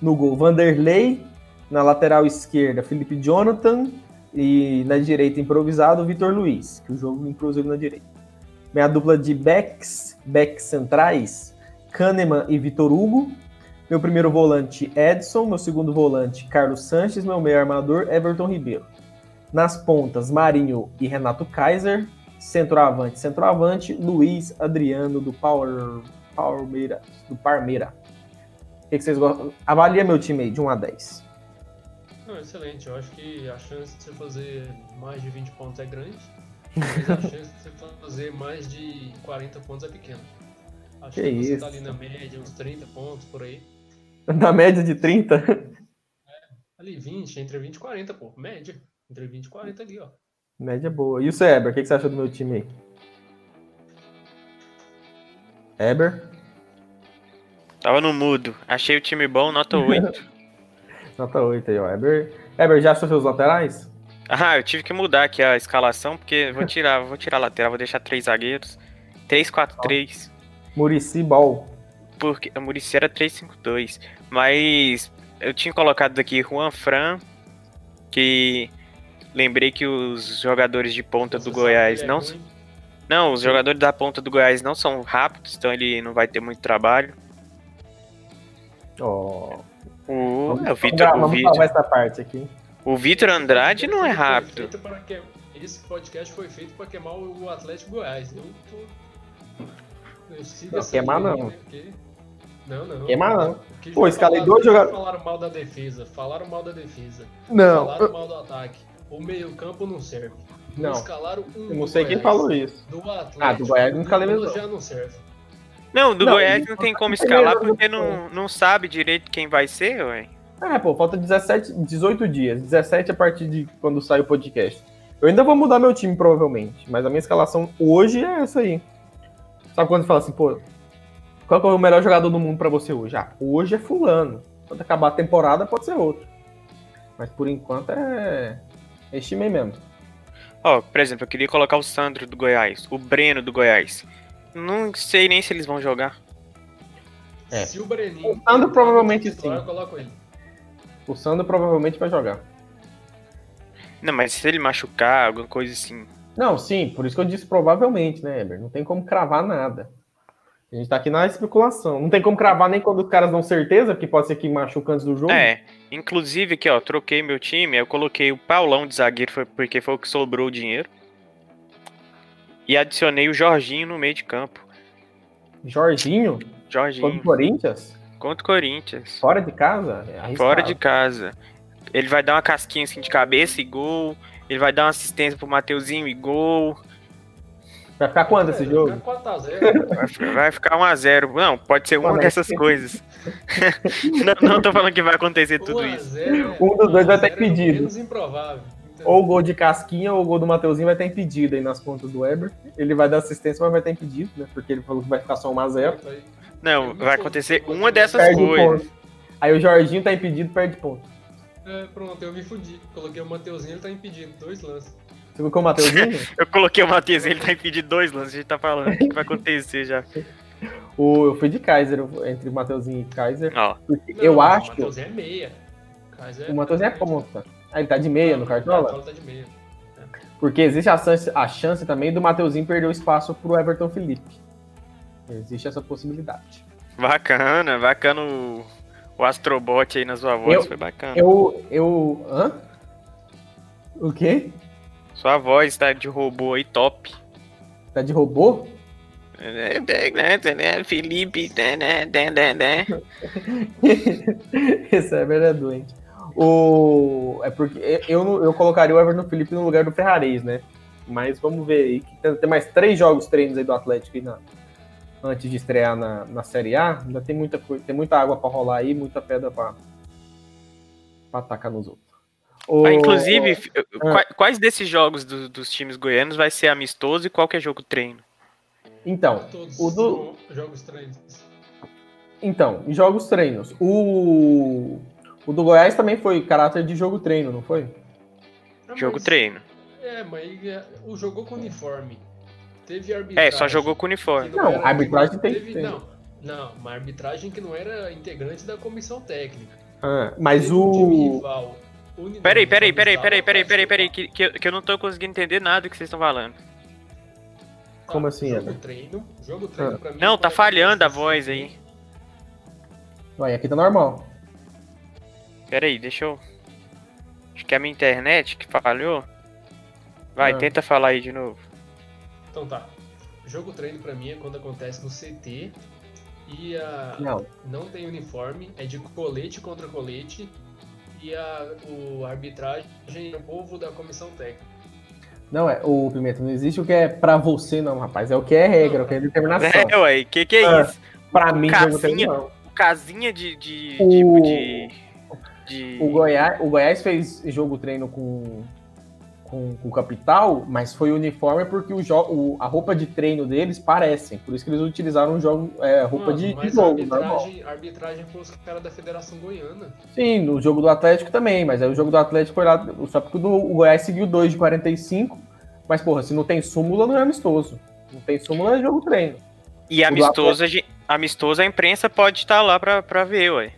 no gol Vanderlei, na lateral esquerda Felipe Jonathan e na direita improvisado Vitor Luiz, que o jogo improvisou na direita. Minha dupla de backs, backs centrais, Kahneman e Vitor Hugo. Meu primeiro volante Edson, meu segundo volante Carlos Sanches, meu meio armador Everton Ribeiro. Nas pontas, Marinho e Renato Kaiser. Centroavante, centroavante, Luiz Adriano do Power, Palmeiras, do Parmeira. O que, que vocês gostam? Avalia meu time aí, de 1 a 10. Não, excelente. Eu acho que a chance de você fazer mais de 20 pontos é grande, mas a chance de você fazer mais de 40 pontos é pequena. Acho Que que, você isso. tá ali na média, uns 30 pontos por aí. Na média de 30? Ali 20, entre 20 e 40, pô. Média. Entre 20 e 40 ali, ó. média boa. E o Eber, o que, que você achou do meu time aí? Eber, Tava no mudo. Achei o time bom, nota 8. nota 8 aí, ó. Eber, Eber já achou seus laterais? ah, eu tive que mudar aqui a escalação, porque vou tirar, vou tirar a lateral, vou deixar três zagueiros. 3-4-3. Murici Ball. Porque a Murici era 3-5-2. Mas eu tinha colocado aqui Juan Fran, que lembrei que os jogadores de ponta Você do Goiás que é não. Não, os jogadores da ponta do Goiás não são rápidos, então ele não vai ter muito trabalho. Ó, O, vamos, é, o vamos, Vitor, vamos Vitor, salvar essa parte aqui. o Vitor Andrade não é rápido. que- Esse podcast foi feito para queimar o Atlético Goiás. Eu tô. Eu Não, queimar não. né, porque- Não, não. Queimar não. Porque Pô, escalei dois jogadores- Falaram mal da defesa, falaram mal da defesa. Não, Falaram mal do ataque. O meio-campo não serve. Não. Escalaram um eu não sei quem falou isso. Do Atlético. Ah, do Goiás não escalei mesmo, já não serve. Não, do Não, Goiás não tem como com escalar porque não, não sabe direito quem vai ser, ué. É, pô, falta 17, 18 dias. 17 a partir de quando sai o podcast. Eu ainda vou mudar meu time, provavelmente. Mas a minha escalação hoje é essa aí. Sabe quando você fala assim, pô, qual é o melhor jogador do mundo pra você hoje? Ah, hoje é fulano. Quando acabar a temporada, pode ser outro. Mas por enquanto é. É esse time aí mesmo. Ó, por exemplo, eu queria colocar o Sandro do Goiás, o Breno do Goiás. Não sei nem se eles vão jogar. É. Se o Breninho. O Sandro provavelmente sim. Eu coloco ele. O Sandro provavelmente vai jogar. Não, mas se ele machucar, alguma coisa assim. Não, sim, por isso que eu disse provavelmente, né, Eber? Não tem como cravar nada. A gente tá aqui na especulação. Não tem como cravar nem quando os caras dão certeza, porque pode ser que machuca antes do jogo. É, inclusive aqui, ó, troquei meu time, eu coloquei o Paulão de zagueiro, porque foi o que sobrou o dinheiro. E adicionei o Jorginho no meio de campo. Jorginho, contra Jorginho, o Corinthians, contra o Corinthians. fora de casa. é. Fora de casa. Ele vai dar uma casquinha assim de cabeça e gol. Ele vai dar uma assistência pro Mateuzinho e gol. Vai ficar quanto esse É, jogo? vai ficar 4x0. Vai fi- Vai ficar 1x0. Não, pode ser uma mas- dessas coisas. não, não tô falando que vai acontecer tudo isso. 1x0 Um dos dois vai ter 1x0 é pedido. menos improvável. Ou o gol de casquinha ou o gol do Mateuzinho vai estar impedido aí nas contas do Weber. Ele vai dar assistência, mas vai estar impedido, né? Porque ele falou que vai ficar só 1x0. aí- Não, vai acontecer uma dessas Perde coisas. ponto. Aí o Jorginho tá impedido, perde ponto. É, pronto, eu me fudi. Coloquei o Mateuzinho, ele tá impedido. Dois lances. Você colocou o Mateuzinho? Eu coloquei o Matheus, ele tá impedido dois lances. A gente tá falando o que vai acontecer já. o, eu fui de Kaiser, entre o Mateuzinho e Kaiser. Porque Não, eu O acho. Mateuzinho é meia. Kaiser O Matheus é ponta. Ah, ele tá de meia no Cartola? Cartola tá de meia. Porque existe a chance, a chance também do Mateuzinho perder o espaço pro Everton Felipe. Existe essa possibilidade. bacana, bacana o, o Astrobot aí na sua voz. Eu- Foi bacana. Eu. Eu. Hã? O quê? Sua voz tá de robô aí, top. Tá de robô? Felipe. né, né, né, né. Esse é doente. O... É porque eu, eu colocaria o Everton Felipe no lugar do Ferrarez, né? Mas vamos ver aí. Tem, tem mais três jogos treinos aí do Atlético aí na- antes de estrear na, na Série A. Ainda tem muita coisa, tem muita água pra rolar aí, muita pedra pra, pra atacar nos outros. O- Ah, inclusive, Ah. qua- quais desses jogos do- dos times goianos vai ser amistoso e qual que é jogo treino? Então, Todos o do, jogos treinos. então, em jogos treinos. O, o do Goiás também foi caráter de jogo treino, não foi? Ah, Jogo mas- treino. É, mas é, o jogou com uniforme. Teve arbitragem. É, só jogou com uniforme. Não, era- a arbitragem tem que teve, ter. Não, não, uma arbitragem que não era integrante da comissão técnica. Ah, mas Teve um o. rival, uni- Peraí, peraí, peraí, peraí, peraí, peraí, peraí, que, que, eu- que eu não tô conseguindo entender nada do que vocês estão falando. Tá, Como assim, Jogo Eber? treino. Jogo treino Ah. pra mim. Não, tá falhando a voz aí. Ué, aqui tá normal. Peraí, deixa eu. Acho que é a minha internet que falhou. Vai, Ah. tenta falar aí de novo. Então tá. Jogo treino pra mim é quando acontece no CT e a, Não. não tem uniforme, é de colete contra colete e a o arbitragem é o povo da comissão técnica. Não é, o Pimenta, não existe o que é pra você, não, rapaz. É o que é regra, o que é determinação. É, ué, que que é Ah, isso? Pra mim, jogo casinha. treino, não. Casinha de. de. O- tipo de. De... O Goiás, o Goiás fez jogo treino com, com, com o Capital, mas foi uniforme porque o, jo- o- a roupa de treino deles parecem. Por isso que eles utilizaram jogo, é, roupa Mano, de, de jogo, arbitragem, arbitragem foi os caras da Federação Goiana. Sim, no jogo do Atlético também, mas aí o jogo do Atlético foi lá. Só porque o, do- o Goiás seguiu 2 de 45. Mas, porra, se não tem súmula, não é amistoso. Não tem súmula, é jogo treino. E amistoso, amistoso a imprensa pode estar lá pra, pra ver, ué.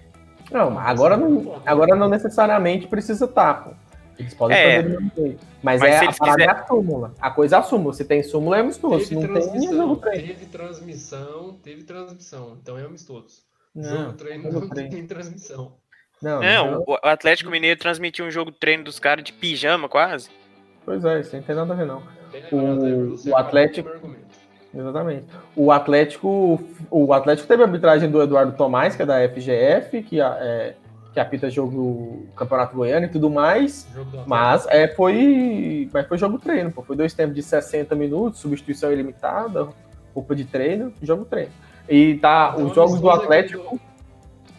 Não, agora não, agora não necessariamente precisa estar, pô. Eles podem É. fazer do mesmo jeito. Mas, Mas é, a parada quiser- é a súmula. A coisa é a súmula. Se tem súmula, é amistoso. Se Teve não tem, é transmissão, jogo treino. teve transmissão, teve transmissão. Então é amistoso. Não, jogo treino jogo não treino. tem transmissão. Não, Não, não, o Atlético Mineiro transmitiu um jogo de treino dos caras de pijama quase. Pois é, isso não tem nada a ver, não. O- você o Atlético- Exatamente. O Atlético, o Atlético teve a arbitragem do Eduardo Tomás, que é da FGF, que, é, que apita jogo Campeonato Goiano e tudo mais. Do. Mas é, foi, mas foi jogo treino, pô. Foi dois tempos de 60 minutos, substituição ilimitada, roupa de treino, jogo treino. E tá, Então, os jogos do Atlético, do-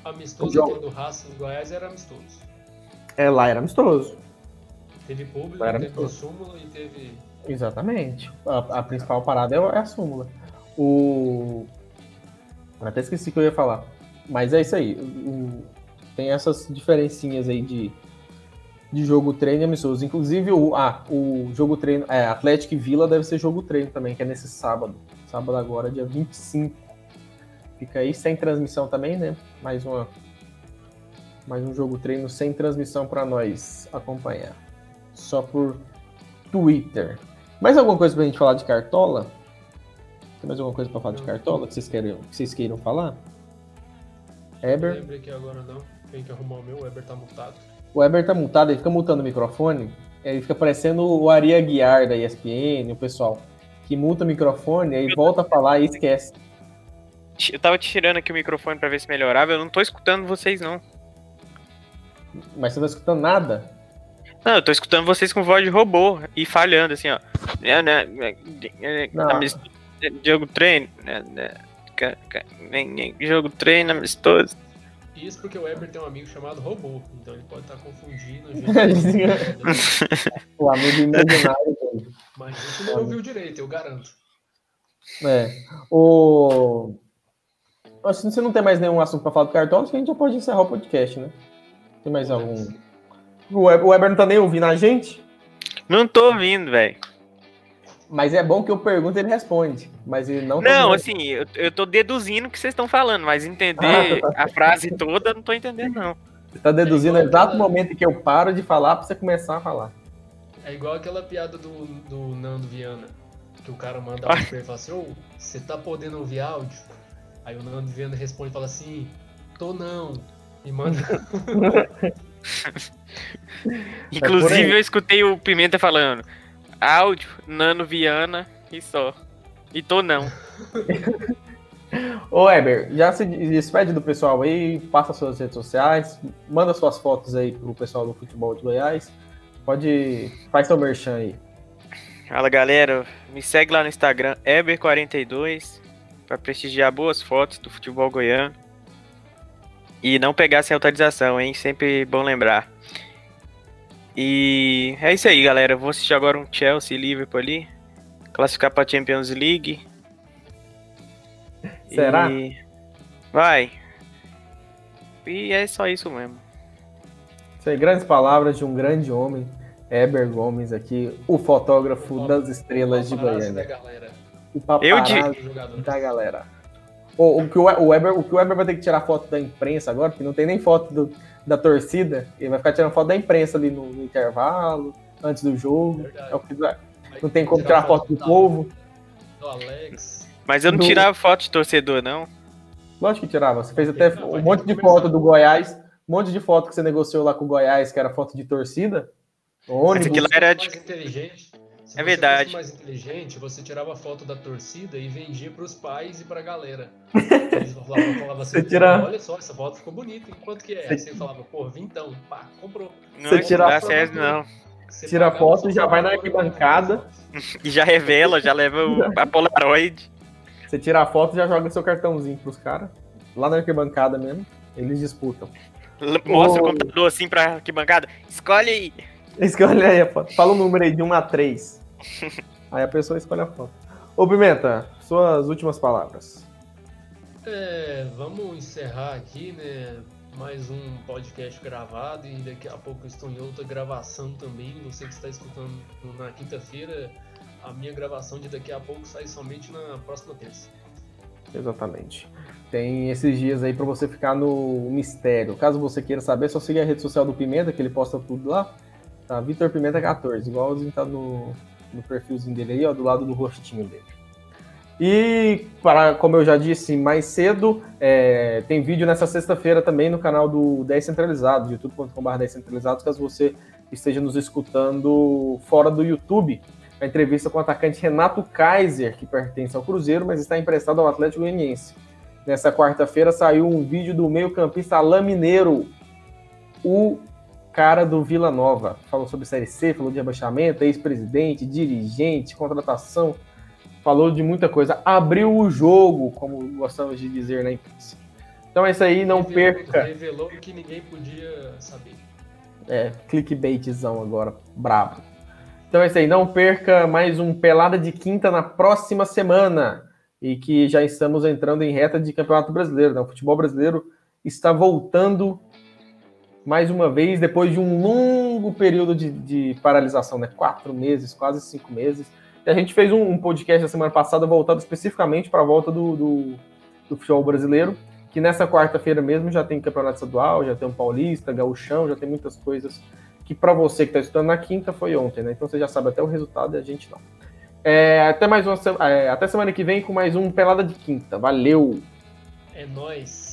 Amistoso jogo- do Racing do Goiás era amistoso. é, lá era amistoso. Teve público, Era teve amistoso. súmula e teve. Exatamente. A, a principal parada é, é a súmula. O. Até esqueci o que eu ia falar. Mas é isso aí. O- tem essas diferencinhas aí de, de jogo treino e amistoso. Inclusive, o, ah, o jogo treino. É, Atlético e Vila deve ser jogo treino também, que é nesse sábado. Sábado agora, dia 25. Fica aí sem transmissão também, né? Mais uma. Mais um jogo treino sem transmissão para nós acompanhar. Só por Twitter. Mais alguma coisa pra gente falar de cartola? Tem mais alguma coisa pra falar de cartola que vocês queiram, que vocês queiram falar? Não Eber? lembro aqui agora não. Tem que arrumar o meu, o Eber tá mutado. O Eber tá mutado, ele fica mutando o microfone. Ele fica parecendo o Ari Aguiar da ESPN, o pessoal. Que muta o microfone, aí volta a falar e esquece. Eu tava tirando aqui o microfone pra ver se melhorava, eu não tô escutando vocês não. Mas você não tá escutando nada? Não, eu tô escutando vocês com voz de robô e falhando assim, ó. É, né, é, é, Não. amistoso, Jogo treino. né, né, Jogo treino amistoso. Isso porque o Eber tem um amigo chamado Robô, então ele pode estar confundindo. a gente. O amigo imaginário dele. Mas isso não ouviu direito, eu garanto. É. O. Se não tem mais nenhum assunto pra falar do cartola, acho que a gente já pode encerrar o podcast, né? Tem mais algum. O Weber, não tá nem ouvindo a gente? Não tô ouvindo, velho. Mas é bom que eu pergunto e ele responde. Mas ele não tá Não, ouvindo. assim, eu, eu tô deduzindo o que vocês estão falando, mas entender Ah, a frase toda, eu não tô entendendo, não. Você tá deduzindo É o exato aquela- momento em que eu paro de falar pra você começar a falar. É igual aquela piada do, do Nando Viana, que o cara manda Ah. áudio pra ele e fala assim, ô, você tá podendo ouvir áudio? Aí o Nando Viana responde e fala assim, tô não. E manda. Inclusive, aí. eu escutei o Pimenta falando áudio, Nano Viana e só. E tô não. Ô, Weber, já se despede do pessoal aí, passa suas redes sociais, manda suas fotos aí pro pessoal do futebol de Goiás. Pode. Faz seu merchan aí. Fala galera, me segue lá no Instagram, Eber42, pra prestigiar boas fotos do futebol goiano. E não pegar sem autorização, hein? Sempre bom lembrar. E é isso aí, galera. Vou assistir agora um Chelsea e Liverpool ali. Classificar pra Champions League. Será? E... Vai. E é só isso mesmo. Isso aí, grandes palavras de um grande homem, Eber Gomes aqui, o fotógrafo das estrelas de Goiânia. da galera. O Eu de- da galera. O, o, que o, o, Weber, o que o Weber vai ter que tirar foto da imprensa agora, porque não tem nem foto do- da torcida, ele vai ficar tirando foto da imprensa ali no, no intervalo, antes do jogo. É o que não tem como tirar foto do Tal, povo. Do Alex. Mas eu não Do- tirava foto de torcedor, não. Lógico que tirava. Você fez até um monte de foto do Goiás, um monte de foto que você negociou lá com o Goiás, que era foto de torcida. Ônibus. aquilo lá era de- inteligente, se É você verdade. fosse mais inteligente, você tirava foto da torcida e vendia pros pais e pra galera. Eles falavam, falavam assim, Você tira- olha só, essa foto ficou bonita, e quanto que é? Você- Aí você falava, pô, vintão, pá, comprou. Não Você tira a foto certo, não. Você Tira a foto e já vai na valor, arquibancada. E já revela, já leva o, a Polaroid. Você tira a foto e já joga seu cartãozinho pros caras. Lá na arquibancada mesmo. Eles disputam. Mostra Ô. o computador assim pra arquibancada. Escolhe aí. Escolhe aí a foto. Fala um número aí de 1 a 3. Aí a pessoa escolhe a foto. Ô, Pimenta, suas últimas palavras. É, vamos encerrar aqui, né? Mais um podcast gravado e daqui a pouco eu estou em outra gravação também. Você que está escutando na quinta-feira, a minha gravação de daqui a pouco sai somente na próxima terça. Exatamente. Tem esses dias aí para você ficar no mistério. Caso você queira saber, é só seguir a rede social do Pimenta, que ele posta tudo lá. Tá, Vitor Pimenta 14, igualzinho tá no, no perfilzinho dele aí, ó, do lado do rostinho dele. E, para, como eu já disse mais cedo, é, tem vídeo nessa sexta-feira também no canal do 10 Centralizados, youtube.com.br 10 Centralizados, caso você esteja nos escutando fora do YouTube. A entrevista com o atacante Renato Kaiser, que pertence ao Cruzeiro, mas está emprestado ao Atlético Goianiense. Nessa quarta-feira saiu um vídeo do meio-campista Alain Mineiro, o cara do Vila Nova. Falou sobre Série C, falou de rebaixamento, ex-presidente, dirigente, contratação falou de muita coisa, abriu o jogo, como gostamos de dizer na imprensa. Então é isso aí, não revelou, perca. Revelou que ninguém podia saber. É, clickbaitzão agora, brabo. Então é isso aí, não perca mais um Pelada de Quinta na próxima semana. E que já estamos entrando em reta de Campeonato Brasileiro. Né? O futebol brasileiro está voltando mais uma vez, depois de um longo período de, de paralisação, né? Quatro meses, quase cinco meses a gente fez um, um podcast na semana passada voltado especificamente para a volta do, do, do, futebol brasileiro, que nessa quarta-feira mesmo já tem campeonato estadual, já tem um paulista, gauchão, já tem muitas coisas que para você que está estudando na quinta foi ontem, né? Então você já sabe até o resultado e a gente não. É, até mais uma é, até semana que vem com mais um Pelada de Quinta. Valeu! É nóis!